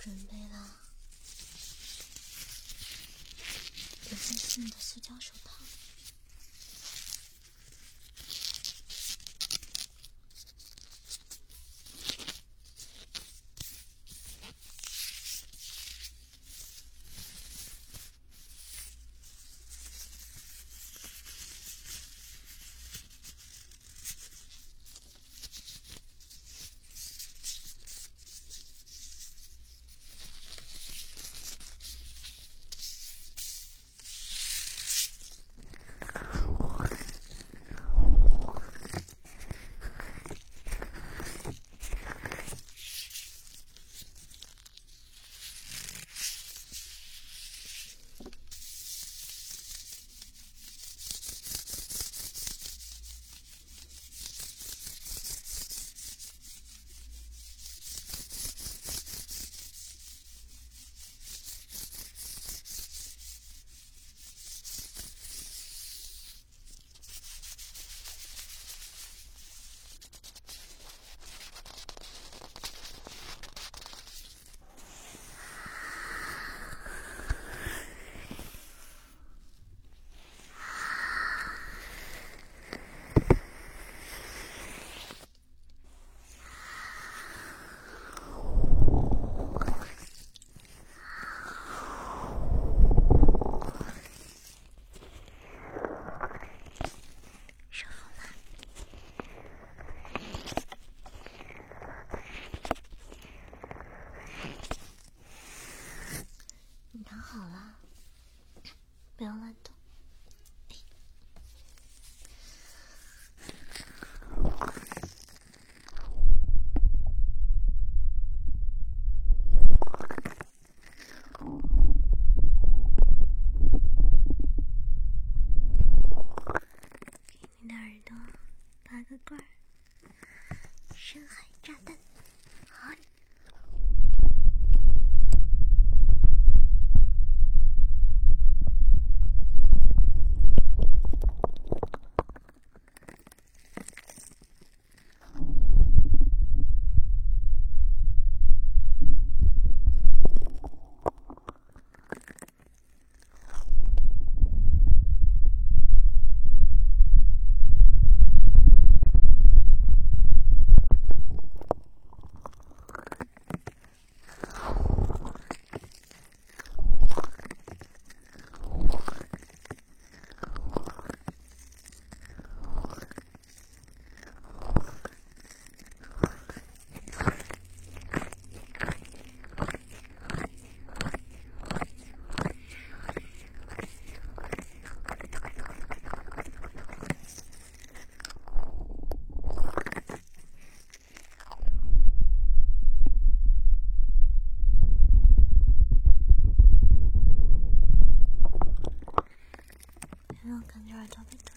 准备了一次性的塑胶手套。らと I don't think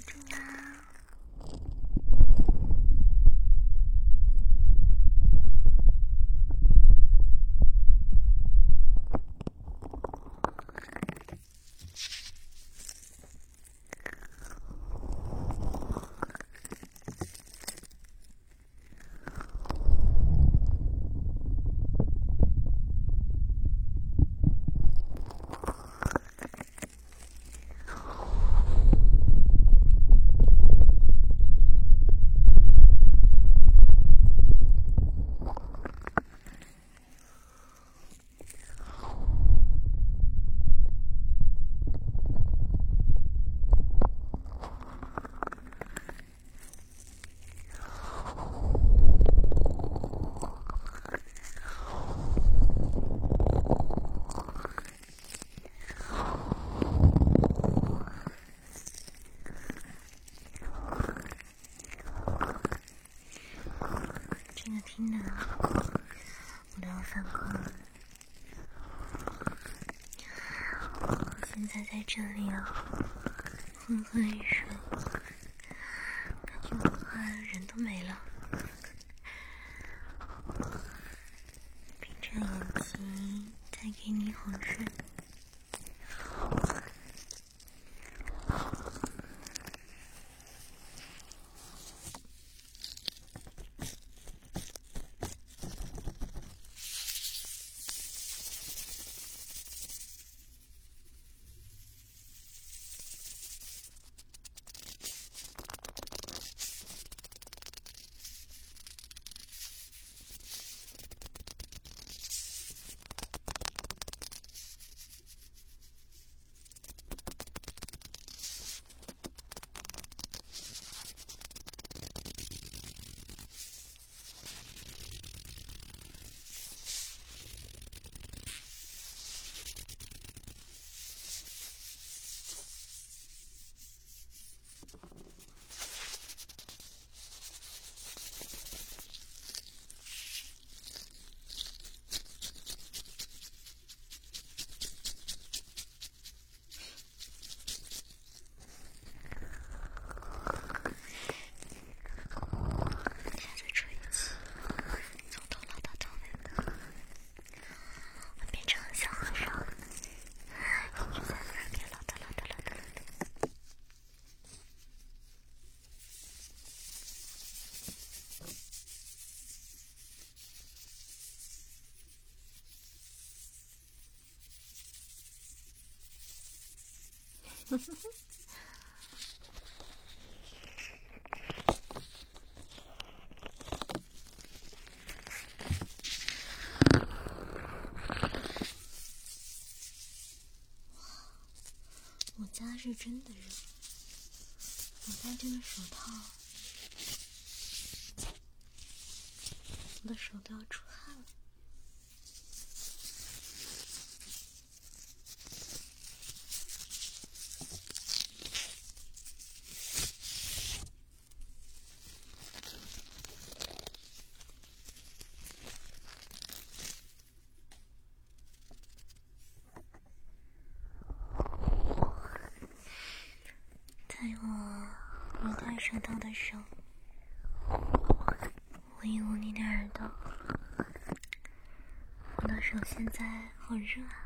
在这里啊，昏昏欲睡，感觉我快人都没了。我家是真的热，我戴这个手套，我的手都要出汗了。在我没戴手套的时候，我一捂你的耳朵，我的手现在好热啊！